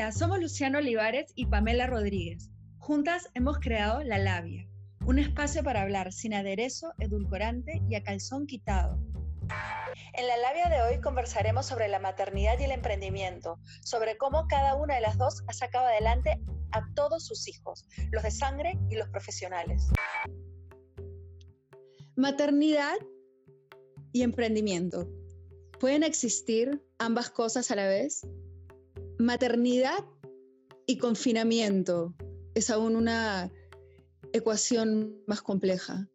Hola, somos Luciano Olivares y Pamela Rodríguez. Juntas hemos creado La Labia, un espacio para hablar sin aderezo, edulcorante y a calzón quitado. En la labia de hoy conversaremos sobre la maternidad y el emprendimiento, sobre cómo cada una de las dos ha sacado adelante a todos sus hijos, los de sangre y los profesionales. Maternidad y emprendimiento. ¿Pueden existir ambas cosas a la vez? Maternidad y confinamiento es aún una ecuación más compleja.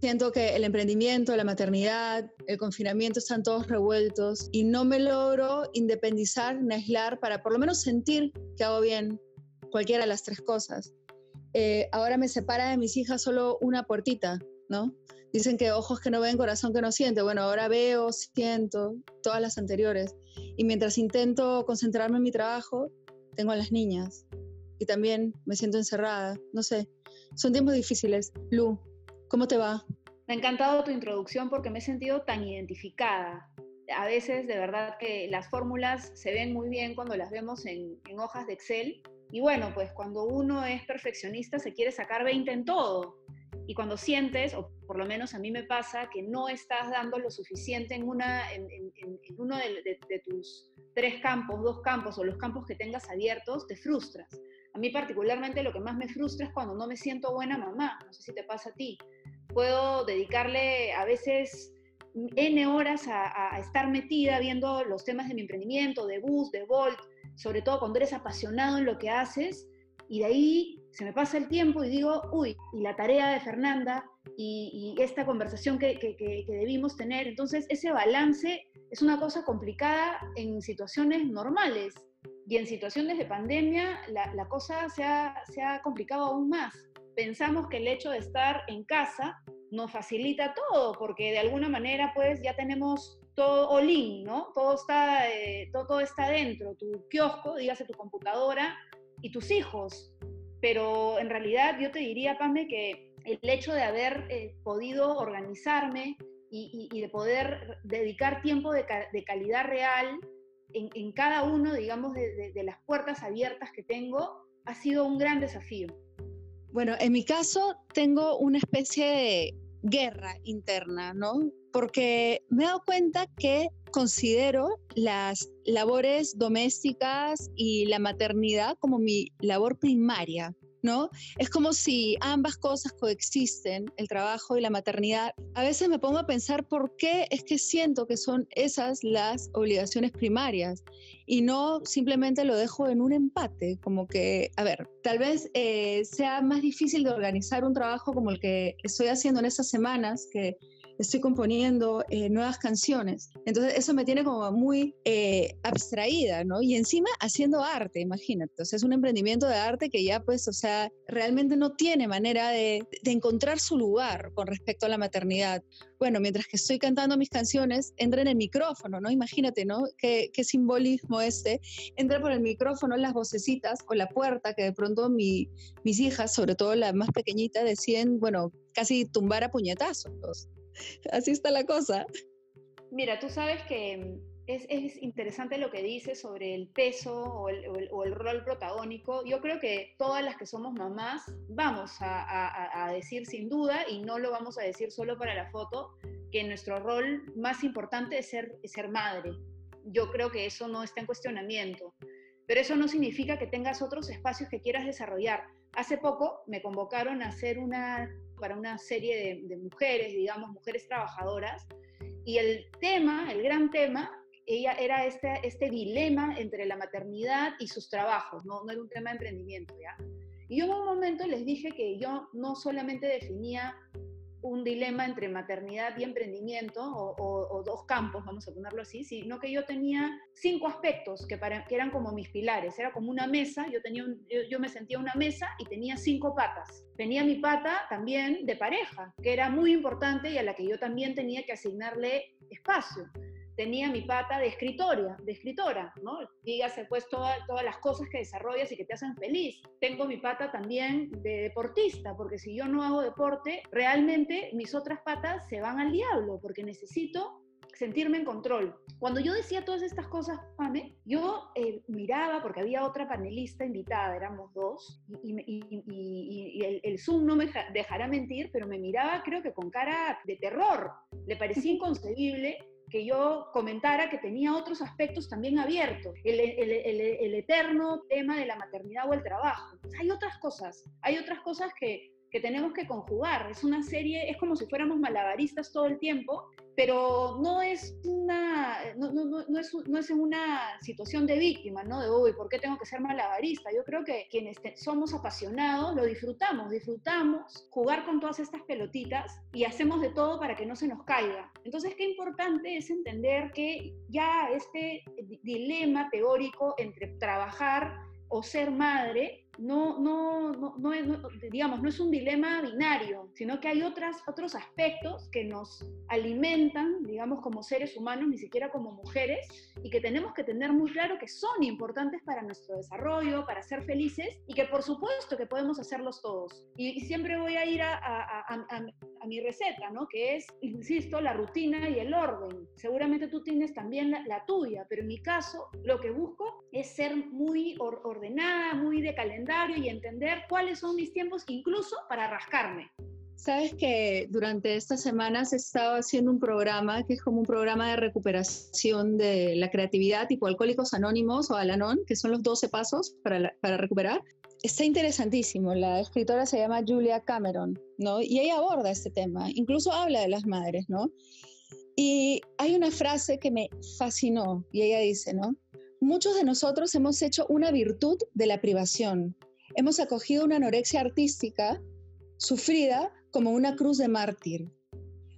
Siento que el emprendimiento, la maternidad, el confinamiento están todos revueltos y no me logro independizar ni aislar para por lo menos sentir que hago bien cualquiera de las tres cosas. Eh, ahora me separa de mis hijas solo una puertita, ¿no? Dicen que ojos que no ven, corazón que no siente. Bueno, ahora veo, siento, todas las anteriores. Y mientras intento concentrarme en mi trabajo, tengo a las niñas. Y también me siento encerrada. No sé, son tiempos difíciles. Lu, ¿cómo te va? Me ha encantado tu introducción porque me he sentido tan identificada. A veces, de verdad, que las fórmulas se ven muy bien cuando las vemos en, en hojas de Excel. Y bueno, pues cuando uno es perfeccionista se quiere sacar 20 en todo y cuando sientes, o por lo menos a mí me pasa, que no estás dando lo suficiente en, uno de, tus tres campos, dos campos o los campos que tengas abiertos, te frustras. A mí particularmente lo que más me frustra es cuando no me siento buena mamá. No sé si te pasa a ti. Puedo dedicarle a veces N horas a, a estar metida viendo los temas de mi emprendimiento, de Bus, de Volt, sobre todo cuando eres apasionado en lo que haces, y de ahí se me pasa el tiempo y digo, uy, y la tarea de Fernanda y, esta conversación que, debimos tener. Entonces, ese balance es una cosa complicada en situaciones normales y en situaciones de pandemia la, cosa se ha, complicado aún más. Pensamos que el hecho de estar en casa nos facilita todo, porque de alguna manera pues ya tenemos todo all ¿no? Todo está, eh, todo, está dentro, tu kiosco, dígase tu computadora y tus hijos pero en realidad yo te diría, Pame, que el hecho de haber eh, podido organizarme y, de poder dedicar tiempo de, calidad real en, cada uno, digamos, de, de las puertas abiertas que tengo, ha sido un gran desafío. Bueno, en mi caso tengo una especie de guerra interna, ¿no? Porque me he dado cuenta que considero las labores domésticas y la maternidad como mi labor primaria. ¿no? Es como si ambas cosas coexisten, el trabajo y la maternidad. A veces me pongo a pensar por qué es que siento que son esas las obligaciones primarias y no simplemente lo dejo en un empate, como que, a ver, tal vez eh, sea más difícil de organizar un trabajo como el que estoy haciendo en estas semanas, que estoy componiendo eh, nuevas canciones. Entonces eso me tiene como muy eh, abstraída, ¿no? Y encima haciendo arte, imagínate. O sea, es un emprendimiento de arte que ya pues, o sea, realmente no tiene manera de, de encontrar su lugar con respecto a la maternidad. Bueno, mientras que estoy cantando mis canciones, entra en el micrófono, ¿no? Imagínate, ¿no? Qué, qué simbolismo este. Entra por el micrófono las vocecitas o la puerta que de pronto mi, mis hijas, sobre todo la más pequeñita, deciden, bueno, casi tumbar a puñetazos. Así está la cosa. Mira, tú sabes que es, es interesante lo que dices sobre el peso o el, rol protagónico. Yo creo que todas las que somos mamás vamos a, a, decir sin duda, y no lo vamos a decir solo para la foto, que nuestro rol más importante es ser, es ser madre. Yo creo que eso no está en cuestionamiento. Pero eso no significa que tengas otros espacios que quieras desarrollar. Hace poco me convocaron a hacer una para una serie de, mujeres, digamos, mujeres trabajadoras, y el tema, el gran tema, ella era este, este dilema entre la maternidad y sus trabajos, no, no era un tema de emprendimiento, ¿ya? Y yo en un momento les dije que yo no solamente definía un dilema entre maternidad y emprendimiento, o, dos campos, vamos a ponerlo así, sino que yo tenía cinco aspectos que, para, eran como mis pilares. Era como una mesa, yo, tenía yo, me sentía una mesa y tenía cinco patas. Tenía mi pata también de pareja, que era muy importante y a la que yo también tenía que asignarle espacio tenía mi pata de escritoria, de escritora, ¿no? Dígase pues todas las cosas que desarrollas y que te hacen feliz. Tengo mi pata también de deportista, porque si yo no hago deporte, realmente mis otras patas se van al diablo, porque necesito sentirme en control. Cuando yo decía todas estas cosas, Pame, yo eh, miraba, porque había otra panelista invitada, éramos dos, y, el, el, Zoom no me dejará mentir, pero me miraba creo que con cara de terror. Le parecía inconcebible que yo comentara que tenía otros aspectos también abiertos, el, el, eterno tema de la maternidad o el trabajo. Hay otras cosas, hay otras cosas que, que tenemos que conjugar. Es una serie, es como si fuéramos malabaristas todo el tiempo, pero no es una, no, no, no, es, no es una situación de víctima, ¿no? De, uy, ¿por qué tengo que ser malabarista? Yo creo que quienes somos apasionados lo disfrutamos, disfrutamos jugar con todas estas pelotitas y hacemos de todo para que no se nos caiga. Entonces, qué importante es entender que ya este dilema teórico entre trabajar o ser madre no, no, no, no, digamos, no es un dilema binario, sino que hay otras, otros aspectos que nos alimentan, digamos, como seres humanos, ni siquiera como mujeres, y que tenemos que tener muy claro que son importantes para nuestro desarrollo, para ser felices, y que por supuesto que podemos hacerlos todos. Y, siempre voy a ir a, a, a, mi receta, ¿no? Que es, insisto, la rutina y el orden. Seguramente tú tienes también la, tuya, pero en mi caso lo que busco es ser muy ordenada, muy de calendario y entender cuáles son mis tiempos, incluso para rascarme. Sabes que durante estas semanas he estado haciendo un programa que es como un programa de recuperación de la creatividad, tipo Alcohólicos Anónimos o Alanon, que son los 12 pasos para, para recuperar. Está interesantísimo. La escritora se llama Julia Cameron, ¿no? Y ella aborda este tema, incluso habla de las madres, ¿no? Y hay una frase que me fascinó y ella dice, ¿no? Muchos de nosotros hemos hecho una virtud de la privación. Hemos acogido una anorexia artística sufrida como una cruz de mártir.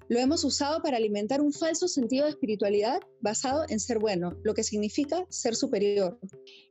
Lo hemos usado para alimentar un falso sentido de espiritualidad basado en ser bueno, lo que significa ser superior.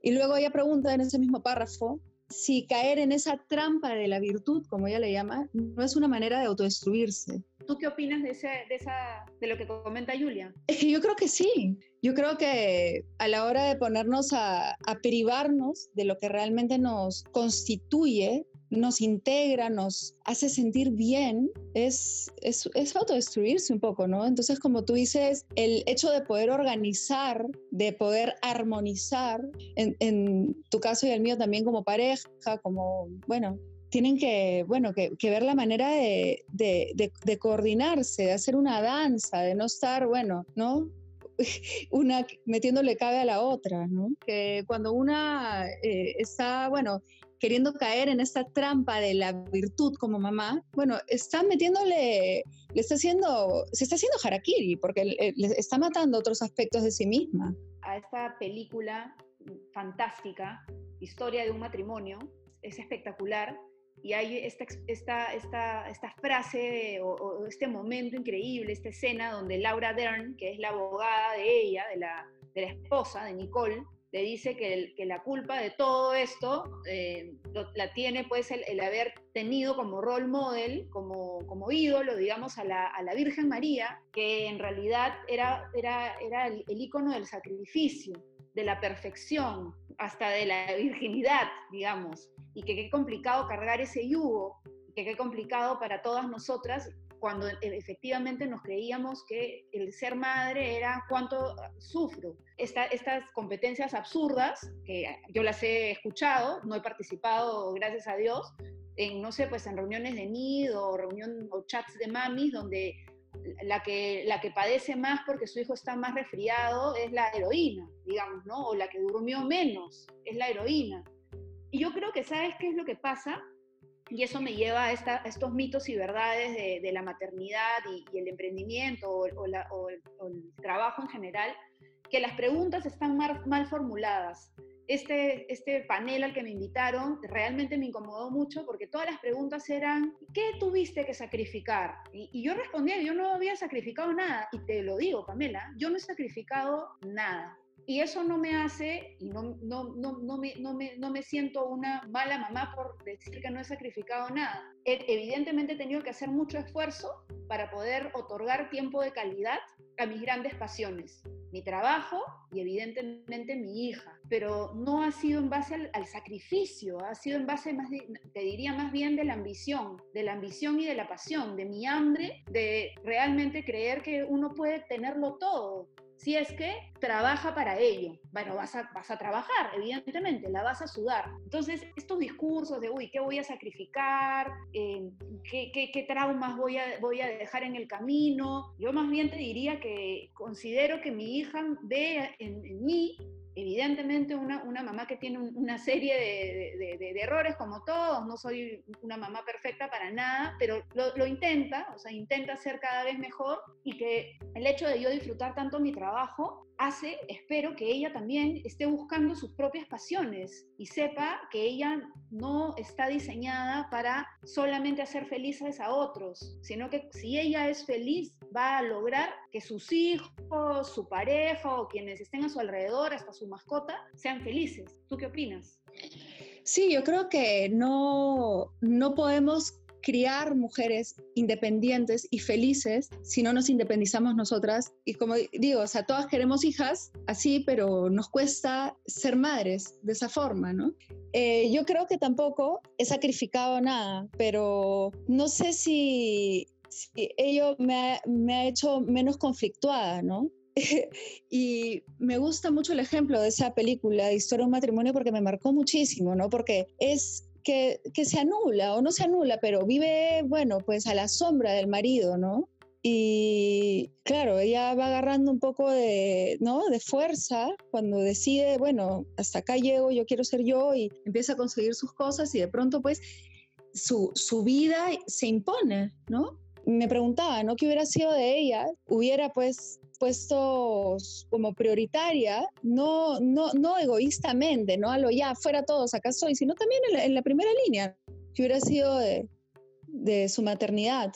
Y luego ella pregunta en ese mismo párrafo si caer en esa trampa de la virtud, como ella le llama, no es una manera de autodestruirse. ¿Tú qué opinas de, ese, de, esa, de lo que comenta Julia? Es que yo creo que sí. Yo creo que a la hora de ponernos a, a privarnos de lo que realmente nos constituye, nos integra, nos hace sentir bien, es, es, es, autodestruirse un poco, ¿no? Entonces, como tú dices, el hecho de poder organizar, de poder armonizar, en, en tu caso y el mío también como pareja, como, bueno, tienen que, bueno, que, ver la manera de, de, coordinarse, de hacer una danza, de no estar, bueno, ¿no? Una metiéndole cabe a la otra, ¿no? Que cuando una eh, está, bueno, queriendo caer en esta trampa de la virtud como mamá, bueno, está metiéndole, le está haciendo, se está haciendo harakiri, porque le está matando otros aspectos de sí misma. A esta película fantástica, Historia de un matrimonio, es espectacular, y hay esta, esta, esta, esta frase o, este momento increíble, esta escena donde Laura Dern, que es la abogada de ella, de la, de la esposa de Nicole, le dice que, que la culpa de todo esto eh, la tiene pues el, el, haber tenido como role model, como, como ídolo, digamos, a la, a la, Virgen María, que en realidad era, era, era el, el icono del sacrificio, de la perfección, hasta de la virginidad, digamos y que qué complicado cargar ese yugo, que qué complicado para todas nosotras cuando e, efectivamente nos creíamos que el ser madre era cuánto sufro. estas competencias absurdas, que yo las he escuchado, no he participado, gracias a Dios, en, no sé, pues en reuniones de nido reunión o chats de mamis, donde la que, la que padece más porque su hijo está más resfriado es la heroína, digamos, ¿no? O la que durmió menos es la heroína. Y yo creo que sabes qué es lo que pasa, y eso me lleva a, estos mitos y verdades de, la maternidad y, el emprendimiento o, el, trabajo en general, que las preguntas están mal, formuladas. Este, este panel al que me invitaron realmente me incomodó mucho porque todas las preguntas eran, ¿qué tuviste que sacrificar? Y, y yo respondía, yo no había sacrificado nada. Y te lo digo, Pamela, yo no he sacrificado nada Y eso no me hace, y no, no, no, no, me, no, me, no me siento una mala mamá por decir que no he sacrificado nada. Evidentemente he tenido que hacer mucho esfuerzo para poder otorgar tiempo de calidad a mis grandes pasiones mi trabajo y evidentemente mi hija, pero no ha sido en base al, sacrificio, ha sido en base más, te diría más bien de la ambición, de la ambición y de la pasión, de mi hambre, de realmente creer que uno puede tenerlo todo, si es que trabaja para ello. Bueno, vas a, a trabajar, evidentemente, la vas a sudar. Entonces, estos discursos de, uy, ¿qué voy a sacrificar? Eh, ¿qué, qué, traumas voy a, dejar en el camino? Yo más bien te diría que considero que mi hija ve en mí evidentemente una, una, mamá que tiene una serie de, de, errores como todos, no soy una mamá perfecta para nada, pero lo, lo, intenta, o sea, intenta ser cada vez mejor y que el hecho de yo disfrutar tanto mi trabajo hace, espero que ella también esté buscando sus propias pasiones y sepa que ella no está diseñada para solamente hacer felices a otros, sino que si ella es feliz va a lograr que sus hijos, su pareja o quienes estén a su alrededor, hasta su mascota, sean felices. ¿Tú qué opinas? Sí, yo creo que no, no podemos criar mujeres independientes y felices si no nos independizamos nosotras. Y como digo, o sea, todas queremos hijas así, pero nos cuesta ser madres de esa forma, ¿no? Eh, yo creo que tampoco he sacrificado nada, pero no sé si, ello me ha, me ha hecho menos conflictuada, ¿no? y me gusta mucho el ejemplo de esa película de Historia de un matrimonio porque me marcó muchísimo, ¿no? Porque es que, se anula o no se anula, pero vive, bueno, pues a la sombra del marido, ¿no? Y claro, ella va agarrando un poco de, ¿no? de fuerza cuando decide, bueno, hasta acá llego, yo quiero ser yo y empieza a conseguir sus cosas y de pronto pues su, su vida se impone, ¿no? Me preguntaba, ¿no? ¿Qué hubiera sido de ella? Hubiera pues puestos como prioritaria, no, no, no egoístamente, no a lo ya, fuera todos, acá estoy, sino también en la, primera línea, que hubiera sido de, de su maternidad.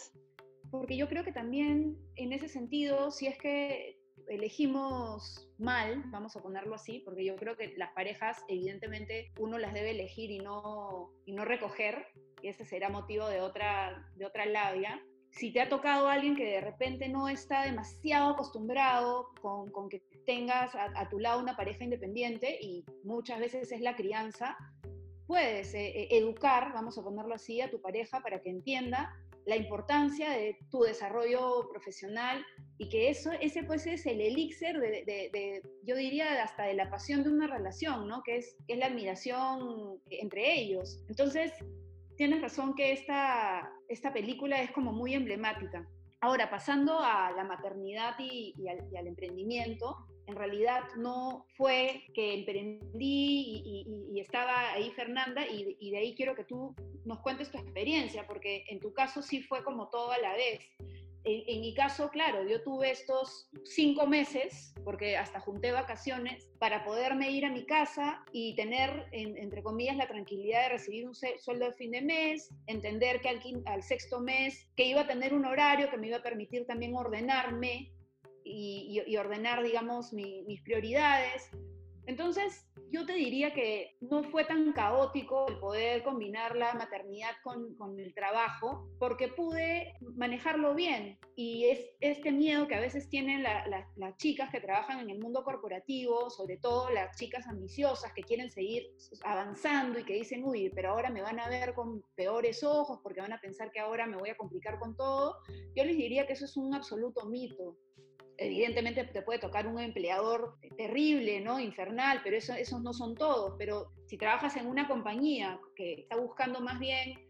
Porque yo creo que también en ese sentido, si es que elegimos mal, vamos a ponerlo así, porque yo creo que las parejas, evidentemente, uno las debe elegir y no, y no recoger, y ese será motivo de otra, de otra labia si te ha tocado alguien que de repente no está demasiado acostumbrado con, con que tengas a, tu lado una pareja independiente y muchas veces es la crianza, puedes eh, eh, educar, vamos a ponerlo así, a tu pareja para que entienda la importancia de tu desarrollo profesional y que eso, ese pues es el elixir de, de, yo diría, hasta de la pasión de una relación, ¿no? Que es, es la admiración entre ellos. Entonces, tienes razón que esta, esta película es como muy emblemática. Ahora, pasando a la maternidad y, al, emprendimiento, en realidad no fue que emprendí y, estaba ahí Fernanda y, y, de ahí quiero que tú nos cuentes tu experiencia, porque en tu caso sí fue como todo a la vez en, mi caso, claro, yo tuve estos cinco meses, porque hasta junté vacaciones, para poderme ir a mi casa y tener, entre comillas, la tranquilidad de recibir un sueldo de fin de mes, entender que al, sexto mes, que iba a tener un horario que me iba a permitir también ordenarme y, ordenar, digamos, mis prioridades. Entonces, yo te diría que no fue tan caótico el poder combinar la maternidad con, el trabajo, porque pude manejarlo bien. Y es este miedo que a veces tienen las chicas que trabajan en el mundo corporativo, sobre todo las chicas ambiciosas que quieren seguir avanzando y que dicen, uy, pero ahora me van a ver con peores ojos porque van a pensar que ahora me voy a complicar con todo. Yo les diría que eso es un absoluto mito evidentemente te puede tocar un empleador terrible, ¿no? Infernal, pero eso, esos no son todos. Pero si trabajas en una compañía que está buscando más bien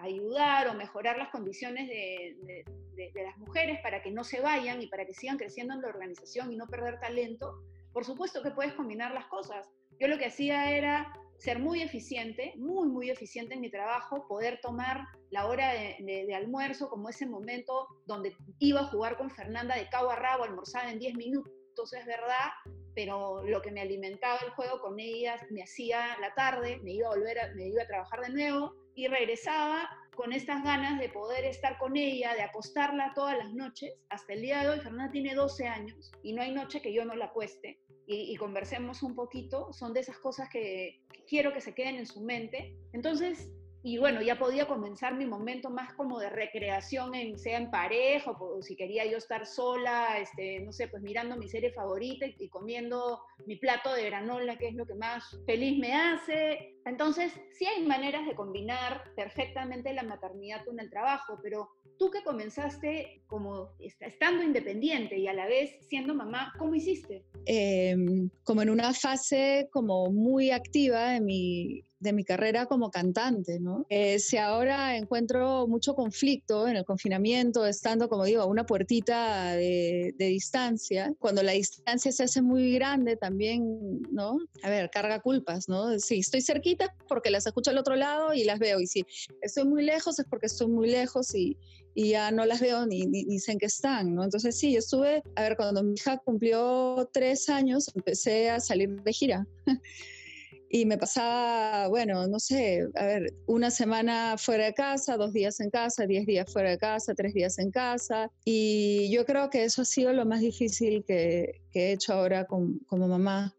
ayudar o mejorar las condiciones de, de, las mujeres para que no se vayan y para que sigan creciendo en la organización y no perder talento, por supuesto que puedes combinar las cosas. Yo lo que hacía era ser muy eficiente, muy, muy eficiente en mi trabajo, poder tomar la hora de, almuerzo como ese momento donde iba a jugar con Fernanda de cabo a rabo, almorzaba en 10 minutos, es verdad, pero lo que me alimentaba el juego con ellas me hacía la tarde, me iba a volver, me iba a trabajar de nuevo y regresaba con estas ganas de poder estar con ella, de acostarla todas las noches. Hasta el día de hoy, Fernanda tiene 12 años y no hay noche que yo no la acueste y, conversemos un poquito, son de esas cosas que quiero que se queden en su mente. Entonces, y bueno, ya podía comenzar mi momento más como de recreación, en, sea en pareja o, si quería yo estar sola, este, no sé, pues mirando mi serie favorita y, comiendo mi plato de granola, que es lo que más feliz me hace. Entonces, sí hay maneras de combinar perfectamente la maternidad con el trabajo, pero tú que comenzaste como estando independiente y a la vez siendo mamá, ¿cómo hiciste? Em, como en una fase como muy activa de mi, de mi carrera como cantante, ¿no? Eh, si ahora encuentro mucho conflicto en el confinamiento, estando, como digo, a una puertita de, de, distancia, cuando la distancia se hace muy grande también, ¿no? A ver, carga culpas, ¿no? Si estoy cerquita porque las escucho al otro lado y las veo, y si estoy muy lejos es porque estoy muy lejos y, y ya no las veo ni, ni, ni, sé en qué están, ¿no? Entonces sí, yo estuve, a ver, cuando mi hija cumplió tres años, empecé a salir de gira. y me pasaba, bueno, no sé, a ver, una semana fuera de casa, dos días en casa, diez días fuera de casa, tres días en casa. Y yo creo que eso ha sido lo más difícil que, que he hecho ahora con, como mamá.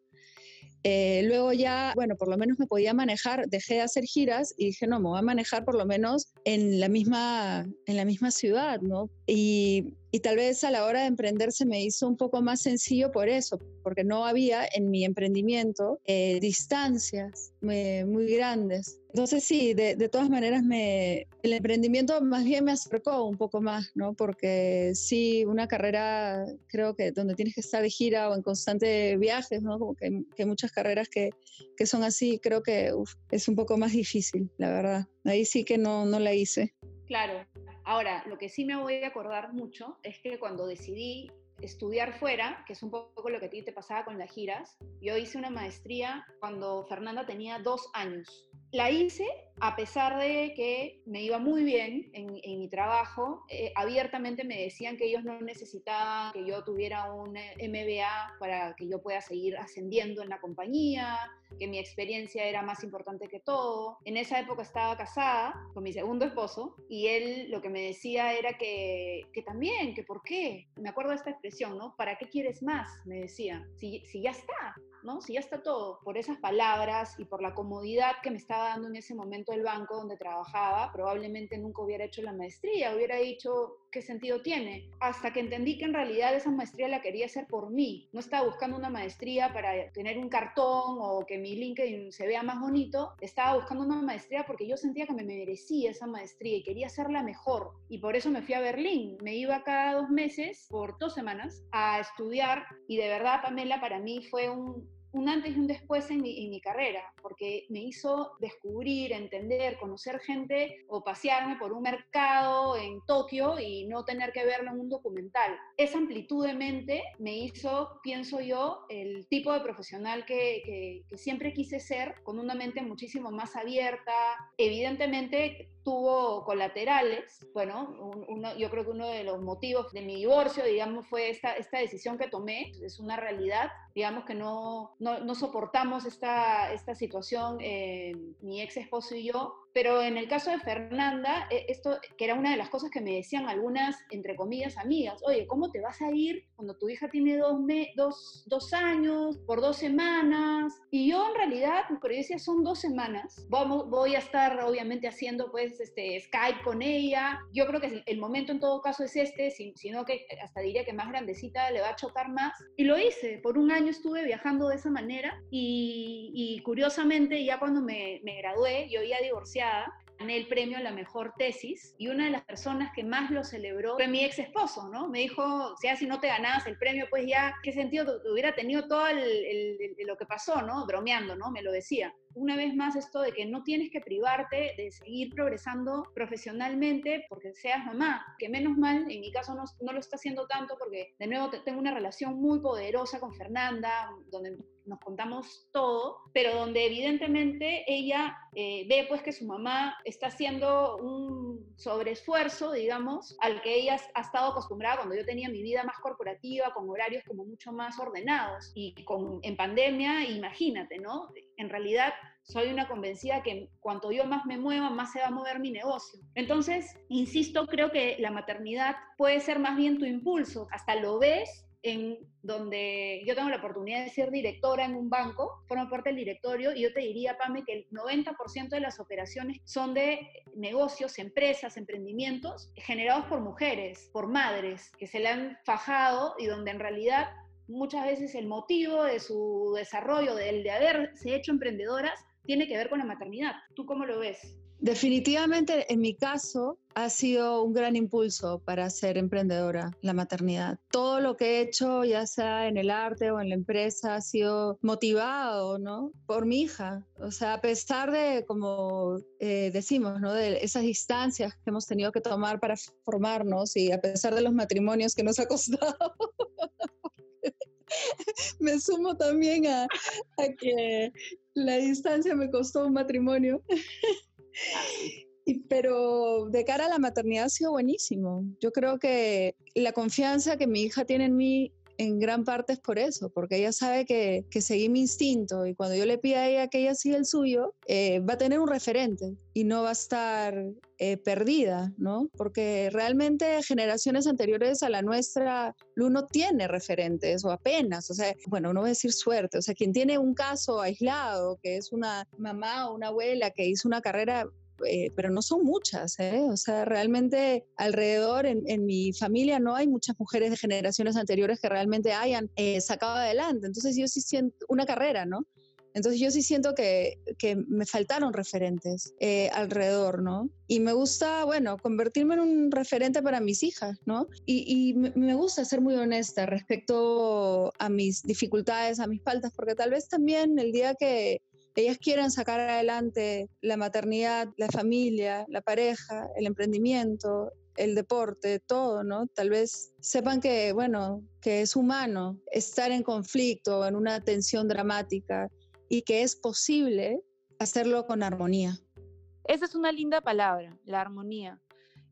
Eh, luego ya, bueno, por lo menos me podía manejar, dejé de hacer giras y dije, no, me voy a manejar por lo menos en la misma, en la misma ciudad, ¿no? Y y tal vez a la hora de emprender se me hizo un poco más sencillo por eso, porque no había en mi emprendimiento eh, distancias muy grandes. Entonces sí, de, de, todas maneras me, el emprendimiento más bien me acercó un poco más, ¿no? Porque sí, una carrera creo que donde tienes que estar de gira o en constante viajes, ¿no? Como que, que muchas carreras que, que, son así, creo que es un poco más difícil, la verdad. Ahí sí que no, no la hice. Claro, Ahora, lo que sí me voy a acordar mucho es que cuando decidí estudiar fuera, que es un poco lo que a ti te pasaba con las giras, yo hice una maestría cuando Fernanda tenía dos años. La hice a pesar de que me iba muy bien en, mi trabajo, eh, abiertamente me decían que ellos no necesitaban que yo tuviera un MBA para que yo pueda seguir ascendiendo en la compañía, que mi experiencia era más importante que todo. En esa época estaba casada con mi segundo esposo y él lo que me decía era que, que también, que por qué. Me acuerdo de esta expresión, ¿no? ¿Para qué quieres más? Me decía. Si, si ya está, ¿no? Si ya está todo. Por esas palabras y por la comodidad que me estaba dando en ese momento el banco donde trabajaba, probablemente nunca hubiera hecho la maestría, hubiera dicho, ¿qué sentido tiene? Hasta que entendí que en realidad esa maestría la quería hacer por mí. No estaba buscando una maestría para tener un cartón o que mi LinkedIn se vea más bonito. Estaba buscando una maestría porque yo sentía que me merecía esa maestría y quería hacerla mejor. Y por eso me fui a Berlín. Me iba cada dos meses, por dos semanas, a estudiar. Y de verdad, Pamela, para mí fue un, un antes y un después en mi, carrera, porque me hizo descubrir, entender, conocer gente o pasearme por un mercado en Tokio y no tener que verlo en un documental. Esa amplitud de mente me hizo, pienso yo, el tipo de profesional que, que siempre quise ser, con una mente muchísimo más abierta. Evidentemente, tuvo colaterales. Bueno, uno, yo creo que uno de los motivos de mi divorcio, digamos, fue esta, esta decisión que tomé. Es una realidad. Digamos que no, no, no soportamos esta, esta situación, eh, mi ex esposo y yo, pero en el caso de Fernanda, e, esto que era una de las cosas que me decían algunas, entre comillas, amigas, oye, ¿cómo te vas a ir cuando tu hija tiene dos, dos, dos años, por dos semanas? Y yo en realidad, pero yo decía, son dos semanas, Vamos, voy a estar obviamente haciendo pues este, Skype con ella, yo creo que el momento en todo caso es este, sino que hasta diría que más grandecita le va a chocar más. Y lo hice, por un año estuve viajando de esa manera y, y curiosamente ya cuando me, me gradué, yo ya divorcié gané el premio a la mejor tesis y una de las personas que más lo celebró fue mi ex esposo, ¿no? Me dijo, o sea, si no te ganabas el premio, pues ya, ¿qué sentido hubiera tenido todo lo que pasó, ¿no? Bromeando, ¿no? Me lo decía una vez más esto de que no tienes que privarte de seguir progresando profesionalmente porque seas mamá, que menos mal, en mi caso no, no lo está haciendo tanto porque de nuevo tengo una relación muy poderosa con Fernanda, donde nos contamos todo, pero donde evidentemente ella eh, ve pues que su mamá está haciendo un sobreesfuerzo, digamos, al que ella ha estado acostumbrada cuando yo tenía mi vida más corporativa, con horarios como mucho más ordenados. Y con, en pandemia, imagínate, ¿no? En realidad soy una convencida que cuanto yo más me mueva, más se va a mover mi negocio. Entonces, insisto, creo que la maternidad puede ser más bien tu impulso. Hasta lo ves en donde yo tengo la oportunidad de ser directora en un banco, formo parte del directorio y yo te diría, Pame, que el 90% de las operaciones son de negocios, empresas, emprendimientos generados por mujeres, por madres que se le han fajado y donde en realidad muchas veces el motivo de su desarrollo, del de haberse hecho emprendedoras, tiene que ver con la maternidad. ¿Tú cómo lo ves? Definitivamente, en mi caso, ha sido un gran impulso para ser emprendedora, la maternidad. Todo lo que he hecho, ya sea en el arte o en la empresa, ha sido motivado, ¿no? Por mi hija. O sea, a pesar de, como eh, decimos, ¿no? De esas distancias que hemos tenido que tomar para formarnos y a pesar de los matrimonios que nos ha costado. me sumo también a, a que la distancia me costó un matrimonio. Pero de cara a la maternidad ha sido buenísimo. Yo creo que la confianza que mi hija tiene en mí en gran parte es por eso, porque ella sabe que, que seguí mi instinto y cuando yo le pida a ella que ella siga el suyo, eh, va a tener un referente y no va a estar eh, perdida, ¿no? Porque realmente generaciones anteriores a la nuestra, uno tiene referentes o apenas, o sea, bueno, no voy a decir suerte, o sea, quien tiene un caso aislado, que es una mamá o una abuela que hizo una carrera eh, pero no son muchas, ¿eh? O sea, realmente alrededor en, mi familia no hay muchas mujeres de generaciones anteriores que realmente hayan eh, sacado adelante. Entonces yo sí siento una carrera, ¿no? Entonces yo sí siento que, que me faltaron referentes alrededor, ¿no? Y me gusta, bueno, convertirme en un referente para mis hijas, ¿no? Y, y, me gusta ser muy honesta respecto a mis dificultades, a mis faltas, porque tal vez también el día que, ellas quieren sacar adelante la maternidad, la familia, la pareja, el emprendimiento, el deporte, todo, ¿no? Tal vez sepan que, bueno, que es humano estar en conflicto, en una tensión dramática y que es posible hacerlo con armonía. Esa es una linda palabra, la armonía.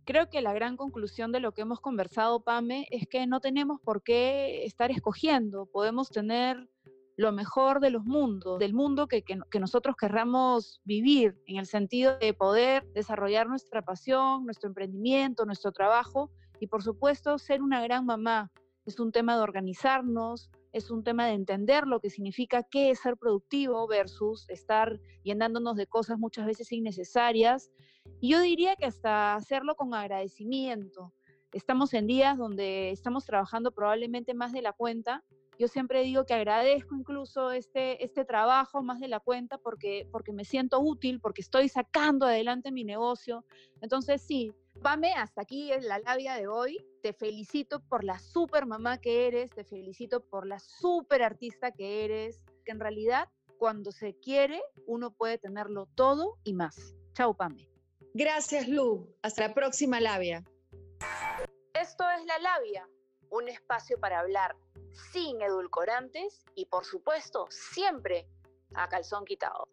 Creo que la gran conclusión de lo que hemos conversado, Pame, es que no tenemos por qué estar escogiendo. Podemos tener lo mejor de los mundos, del mundo que, nosotros querramos vivir, en el sentido de poder desarrollar nuestra pasión, nuestro emprendimiento, nuestro trabajo y por supuesto ser una gran mamá. Es un tema de organizarnos, es un tema de entender lo que significa qué es ser productivo versus estar llenándonos de cosas muchas veces innecesarias. Y yo diría que hasta hacerlo con agradecimiento. Estamos en días donde estamos trabajando probablemente más de la cuenta yo siempre digo que agradezco incluso este, este trabajo más de la cuenta porque, porque me siento útil, porque estoy sacando adelante mi negocio. Entonces, sí, Pame, hasta aquí es la labia de hoy. Te felicito por la super mamá que eres, te felicito por la super artista que eres, que en realidad cuando se quiere uno puede tenerlo todo y más. Chao, Pame. Gracias, Lu. Hasta la próxima labia. Esto es La Labia, un espacio para hablar sin edulcorantes y por supuesto siempre a calzón quitado.